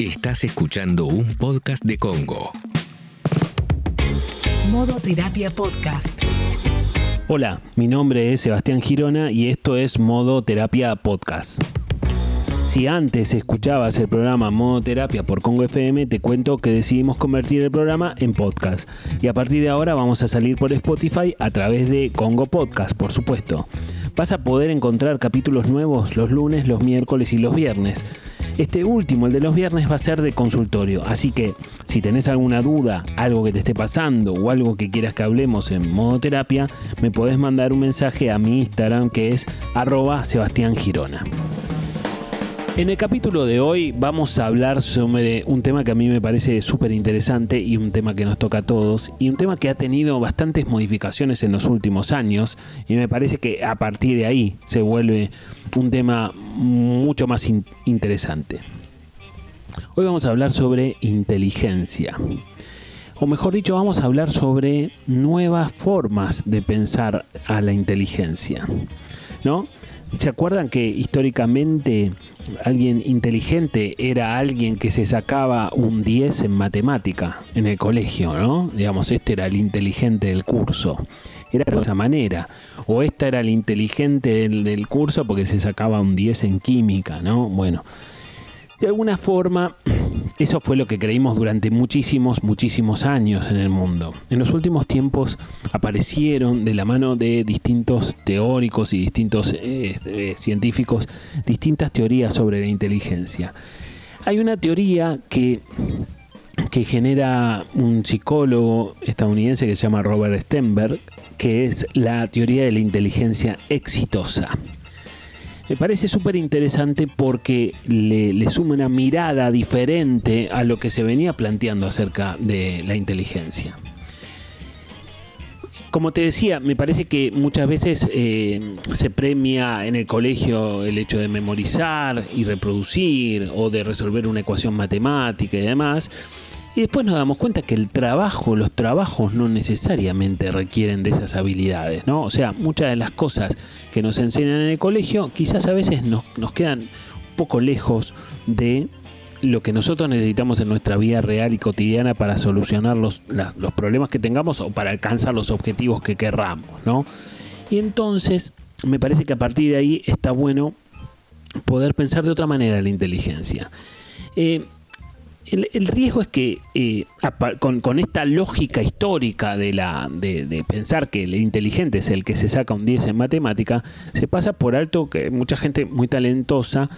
Estás escuchando un podcast de Congo. Modo Terapia Podcast. Hola, mi nombre es Sebastián Girona y esto es Modo Terapia Podcast. Si antes escuchabas el programa Modo Terapia por Congo FM, te cuento que decidimos convertir el programa en podcast. Y a partir de ahora vamos a salir por Spotify a través de Congo Podcast, por supuesto. Vas a poder encontrar capítulos nuevos los lunes, los miércoles y los viernes. Este último, el de los viernes, va a ser de consultorio, así que si tenés alguna duda, algo que te esté pasando o algo que quieras que hablemos en modo terapia, me podés mandar un mensaje a mi Instagram que es arroba Sebastián Girona. En el capítulo de hoy vamos a hablar sobre un tema que a mí me parece súper interesante y un tema que nos toca a todos y un tema que ha tenido bastantes modificaciones en los últimos años y me parece que a partir de ahí se vuelve un tema mucho más interesante. Hoy vamos a hablar sobre inteligencia. O mejor dicho, vamos a hablar sobre nuevas formas de pensar a la inteligencia. ¿No? ¿Se acuerdan que históricamente alguien inteligente era alguien que se sacaba un 10 en matemática en el colegio, ¿no? Digamos, este era el inteligente del curso. Era de esa manera. O esta era el inteligente del, del curso porque se sacaba un 10 en química, ¿no? Bueno, de alguna forma, eso fue lo que creímos durante muchísimos, muchísimos años en el mundo. En los últimos tiempos aparecieron de la mano de distintos teóricos y distintos eh, eh, científicos distintas teorías sobre la inteligencia. Hay una teoría que que genera un psicólogo estadounidense que se llama Robert Stenberg, que es la teoría de la inteligencia exitosa. Me parece súper interesante porque le, suma una mirada diferente a lo que se venía planteando acerca de la inteligencia. Como te decía, me parece que muchas veces eh, se premia en el colegio el hecho de memorizar y reproducir o de resolver una ecuación matemática y demás. Y después nos damos cuenta que el trabajo, los trabajos no necesariamente requieren de esas habilidades, ¿no? O sea, muchas de las cosas que nos enseñan en el colegio quizás a veces nos, quedan un poco lejos de lo que nosotros necesitamos en nuestra vida real y cotidiana para solucionar los, los problemas que tengamos o para alcanzar los objetivos que querramos, ¿no? Y entonces me parece que a partir de ahí está bueno poder pensar de otra manera la inteligencia. Eh, el, riesgo es que eh, con, esta lógica histórica de, la, de, pensar que el inteligente es el que se saca un 10 en matemática, se pasa por alto que mucha gente muy talentosa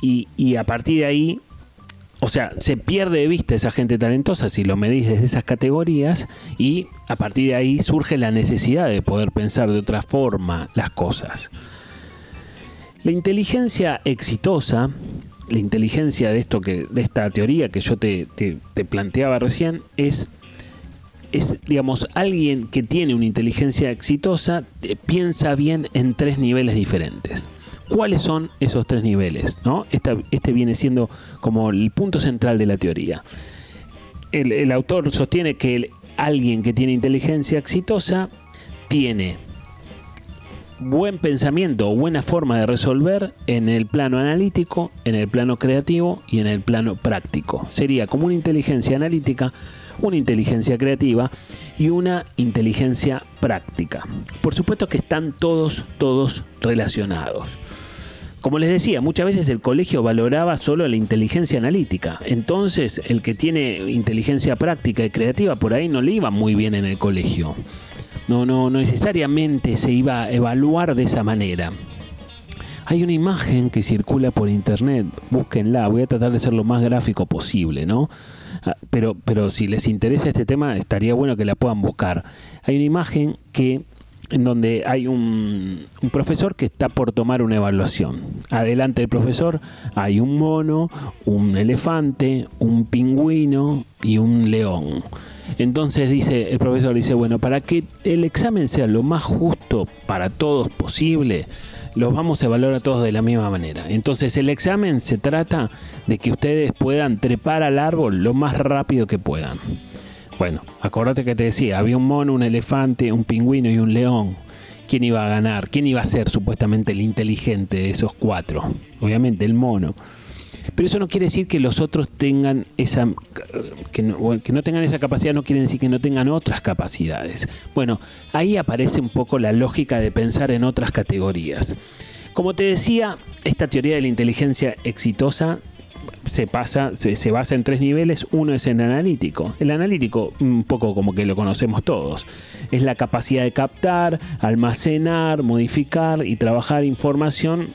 y, y a partir de ahí, o sea, se pierde de vista esa gente talentosa si lo medís desde esas categorías y a partir de ahí surge la necesidad de poder pensar de otra forma las cosas. La inteligencia exitosa la inteligencia de esto de esta teoría que yo te, planteaba recién, es, es, digamos, alguien que tiene una inteligencia exitosa, piensa bien en tres niveles diferentes. ¿Cuáles son esos tres niveles? ¿no? este viene siendo como el punto central de la teoría. El autor sostiene que alguien que tiene inteligencia exitosa tiene buen pensamiento o buena forma de resolver en el plano analítico, en el plano creativo y en el plano práctico. Sería como una inteligencia analítica, una inteligencia creativa y una inteligencia práctica. Por supuesto que están todos, todos relacionados. Como les decía, muchas veces el colegio valoraba solo la inteligencia analítica. Entonces, el que tiene inteligencia práctica y creativa por ahí no le iba muy bien en el colegio. No, no, no necesariamente se iba a evaluar de esa manera. Hay una imagen que circula por internet, búsquenla, voy a tratar de ser lo más gráfico posible, ¿no? Ah, pero, pero si les interesa este tema, estaría bueno que la puedan buscar. Hay una imagen que en donde hay un, un, profesor que está por tomar una evaluación. Adelante del profesor hay un mono, un elefante, un pingüino y un león. Entonces dice el profesor dice, bueno, para que el examen sea lo más justo para todos posible, los vamos a evaluar a todos de la misma manera. Entonces el examen se trata de que ustedes puedan trepar al árbol lo más rápido que puedan. Bueno, acordate que te decía, había un mono, un elefante, un pingüino y un león. ¿Quién iba a ganar? ¿Quién iba a ser supuestamente el inteligente de esos cuatro? Obviamente el mono. Pero eso no quiere decir que los otros tengan esa que no, que no tengan esa capacidad no quiere decir que no tengan otras capacidades. Bueno, ahí aparece un poco la lógica de pensar en otras categorías. Como te decía, esta teoría de la inteligencia exitosa se pasa, se, basa en tres niveles. Uno es el analítico. El analítico, un poco como que lo conocemos todos, es la capacidad de captar, almacenar, modificar y trabajar información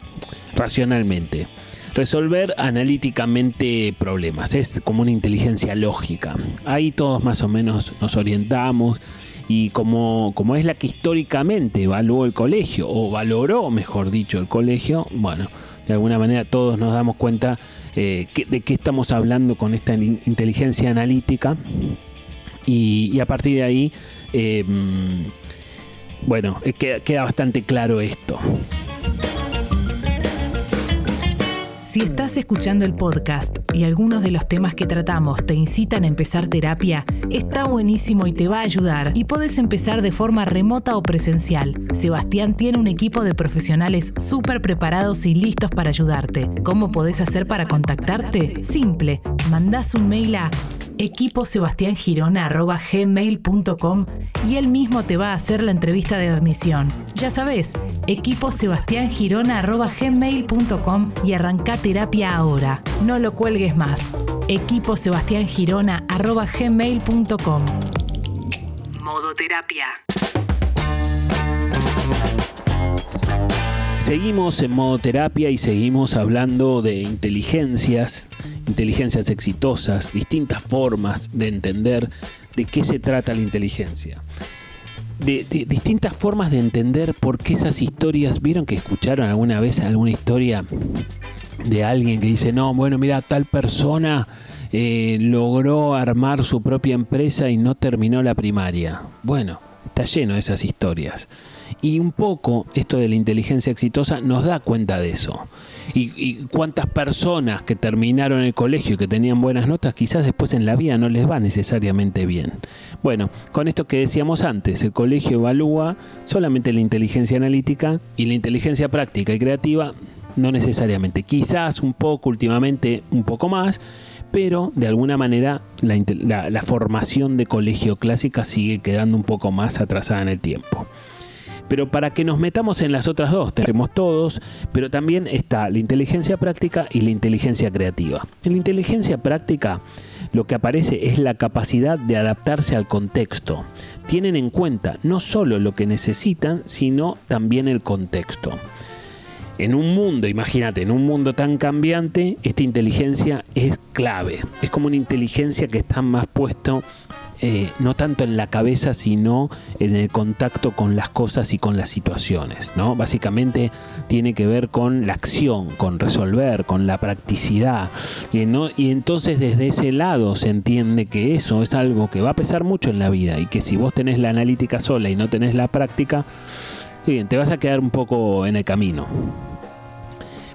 racionalmente. Resolver analíticamente problemas. Es como una inteligencia lógica. Ahí todos más o menos nos orientamos y como, como es la que históricamente evaluó el colegio, o valoró, mejor dicho, el colegio, bueno, de alguna manera todos nos damos cuenta eh, de qué estamos hablando con esta inteligencia analítica y, a partir de ahí, eh, bueno, eh, queda bastante claro esto. Si estás escuchando el podcast y algunos de los temas que tratamos te incitan a empezar terapia, está buenísimo y te va a ayudar y puedes empezar de forma remota o presencial. Sebastián tiene un equipo de profesionales súper preparados y listos para ayudarte. ¿Cómo podés hacer para contactarte? Simple, mandás un mail a equiposebastiangirona.gmail.com y él mismo te va a hacer la entrevista de admisión. Ya sabes, equiposebastiangirona.gmail.com y arranca terapia ahora. No lo cuelgues más. equiposebastiangirona.gmail.com Modo terapia. Seguimos en modo terapia y seguimos hablando de inteligencias inteligencias exitosas, distintas formas de entender de qué se trata la inteligencia. De, distintas formas de entender por qué esas historias, vieron que escucharon alguna vez alguna historia de alguien que dice, no, bueno, mira, tal persona eh, logró armar su propia empresa y no terminó la primaria. Bueno, está lleno de esas historias. Y un poco esto de la inteligencia exitosa nos da cuenta de eso. Y, cuántas personas que terminaron el colegio y que tenían buenas notas, quizás después en la vida no les va necesariamente bien. Bueno, con esto que decíamos antes, el colegio evalúa solamente la inteligencia analítica y la inteligencia práctica y creativa no necesariamente. Quizás un poco, últimamente un poco más, pero de alguna manera la, la formación de colegio clásica sigue quedando un poco más atrasada en el tiempo. Pero para que nos metamos en las otras dos, tenemos todos, pero también está la inteligencia práctica y la inteligencia creativa. En la inteligencia práctica lo que aparece es la capacidad de adaptarse al contexto. Tienen en cuenta no solo lo que necesitan, sino también el contexto. En un mundo, imagínate, en un mundo tan cambiante, esta inteligencia es clave. Es como una inteligencia que está más puesto eh, no tanto en la cabeza, sino en el contacto con las cosas y con las situaciones. ¿no? Básicamente tiene que ver con la acción, con resolver, con la practicidad. Y, y entonces desde ese lado se entiende que eso es algo que va a pesar mucho en la vida y que si vos tenés la analítica sola y no tenés la práctica, te vas a quedar un poco en el camino.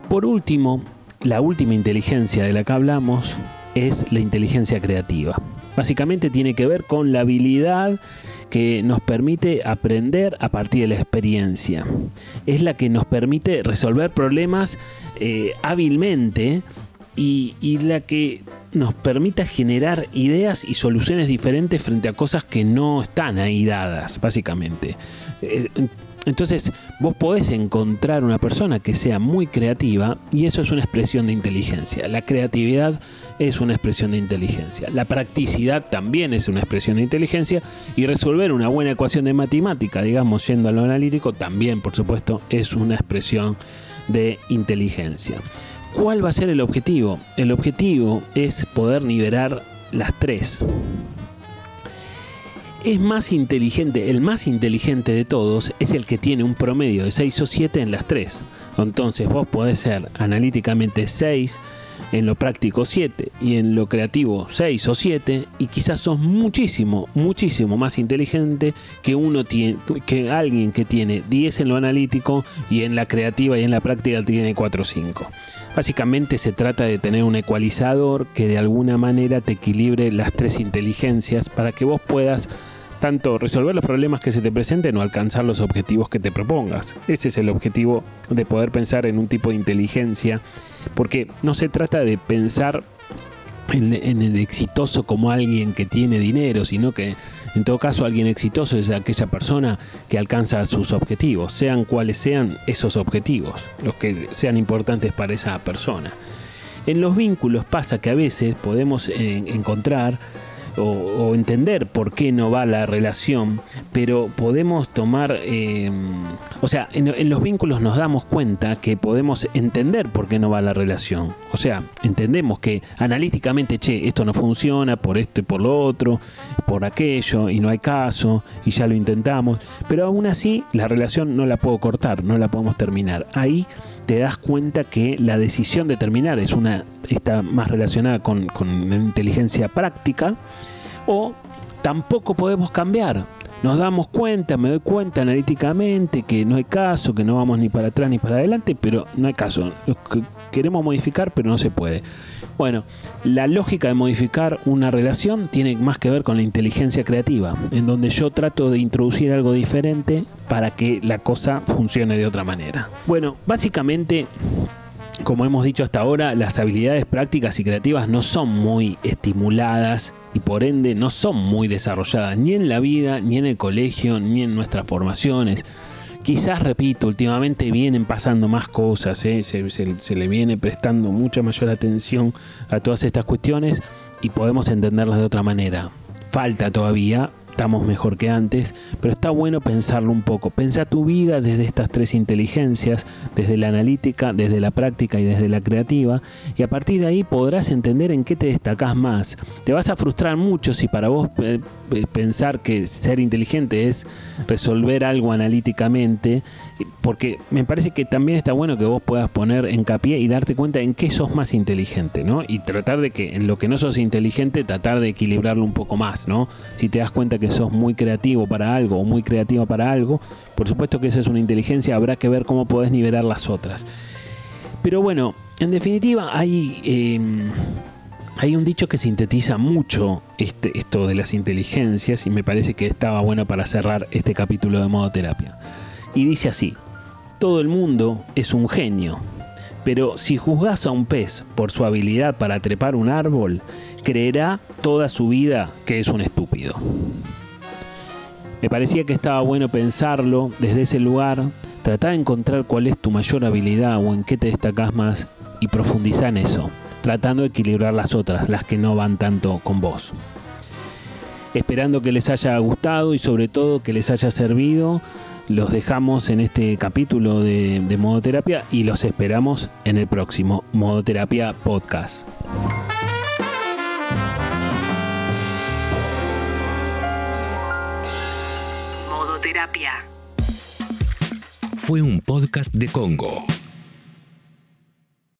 Por último, la última inteligencia de la que hablamos es la inteligencia creativa. Básicamente tiene que ver con la habilidad que nos permite aprender a partir de la experiencia. Es la que nos permite resolver problemas eh, hábilmente y, la que nos permita generar ideas y soluciones diferentes frente a cosas que no están ahí dadas, básicamente. Entonces, vos podés encontrar una persona que sea muy creativa y eso es una expresión de inteligencia. La creatividad es una expresión de inteligencia. La practicidad también es una expresión de inteligencia y resolver una buena ecuación de matemática, digamos, yendo a lo analítico, también, por supuesto, es una expresión de inteligencia. ¿Cuál va a ser el objetivo? El objetivo es poder nivelar las tres es más inteligente, el más inteligente de todos es el que tiene un promedio de 6 o 7 en las 3. Entonces vos podés ser analíticamente 6, en lo práctico 7 y en lo creativo 6 o 7 y quizás sos muchísimo, muchísimo más inteligente que uno tiene, que alguien que tiene 10 en lo analítico y en la creativa y en la práctica tiene 4 o 5. Básicamente se trata de tener un ecualizador que de alguna manera te equilibre las tres inteligencias para que vos puedas tanto resolver los problemas que se te presenten o alcanzar los objetivos que te propongas. Ese es el objetivo de poder pensar en un tipo de inteligencia Porque no se trata de pensar en, el exitoso como alguien que tiene dinero, sino que en todo caso alguien exitoso es aquella persona que alcanza sus objetivos, sean cuales sean esos objetivos, los que sean importantes para esa persona. En los vínculos pasa que a veces podemos eh, encontrar o, entender por qué no va la relación, pero podemos tomar, eh, o sea, en, los vínculos nos damos cuenta que podemos entender por qué no va la relación. O sea, entendemos que analíticamente, che, esto no funciona por esto y por lo otro, por aquello, y no hay caso, y ya lo intentamos, pero aún así la relación no la puedo cortar, no la podemos terminar. Ahí te das cuenta que la decisión de terminar es una, está más relacionada con, con inteligencia práctica o tampoco podemos cambiar. Nos damos cuenta, me doy cuenta analíticamente que no hay caso, que no vamos ni para atrás ni para adelante, pero no hay caso. Queremos modificar, pero no se puede. Bueno, la lógica de modificar una relación tiene más que ver con la inteligencia creativa, en donde yo trato de introducir algo diferente para que la cosa funcione de otra manera. Bueno, básicamente como hemos dicho hasta ahora, las habilidades prácticas y creativas no son muy estimuladas y por ende no son muy desarrolladas ni en la vida, ni en el colegio, ni en nuestras formaciones. Quizás, repito, últimamente vienen pasando más cosas, ¿eh? se, le viene prestando mucha mayor atención a todas estas cuestiones y podemos entenderlas de otra manera. Falta todavía, estamos mejor que antes, pero está bueno pensarlo un poco. Pensa tu vida desde estas tres inteligencias, desde la analítica, desde la práctica y desde la creativa, y a partir de ahí podrás entender en qué te destacás más. Te vas a frustrar mucho si para vos eh, eh, pensar que ser inteligente es resolver algo analíticamente, porque me parece que también está bueno que vos puedas poner hincapié y darte cuenta en qué sos más inteligente, ¿no? Y tratar de que en lo que no sos inteligente, tratar de equilibrarlo un poco más, ¿no? Si te das cuenta que sos muy creativo para algo o muy creativa para algo, por supuesto que esa es una inteligencia, habrá que ver cómo podés nivelar las otras. Pero bueno, en definitiva hay, em, hay un dicho que sintetiza mucho este, esto de las inteligencias y me parece que estaba bueno para cerrar este capítulo de modo terapia. Y dice así, todo el mundo es un genio, pero si juzgas a un pez por su habilidad para trepar un árbol, creerá toda su vida que es un estúpido. Me parecía que estaba bueno pensarlo desde ese lugar, tratar de encontrar cuál es tu mayor habilidad o en qué te destacas más y profundizar en eso, tratando de equilibrar las otras, las que no van tanto con vos. Esperando que les haya gustado y sobre todo que les haya servido, los dejamos en este capítulo de, de Modoterapia y los esperamos en el próximo Modoterapia Podcast. Fue un podcast de Congo.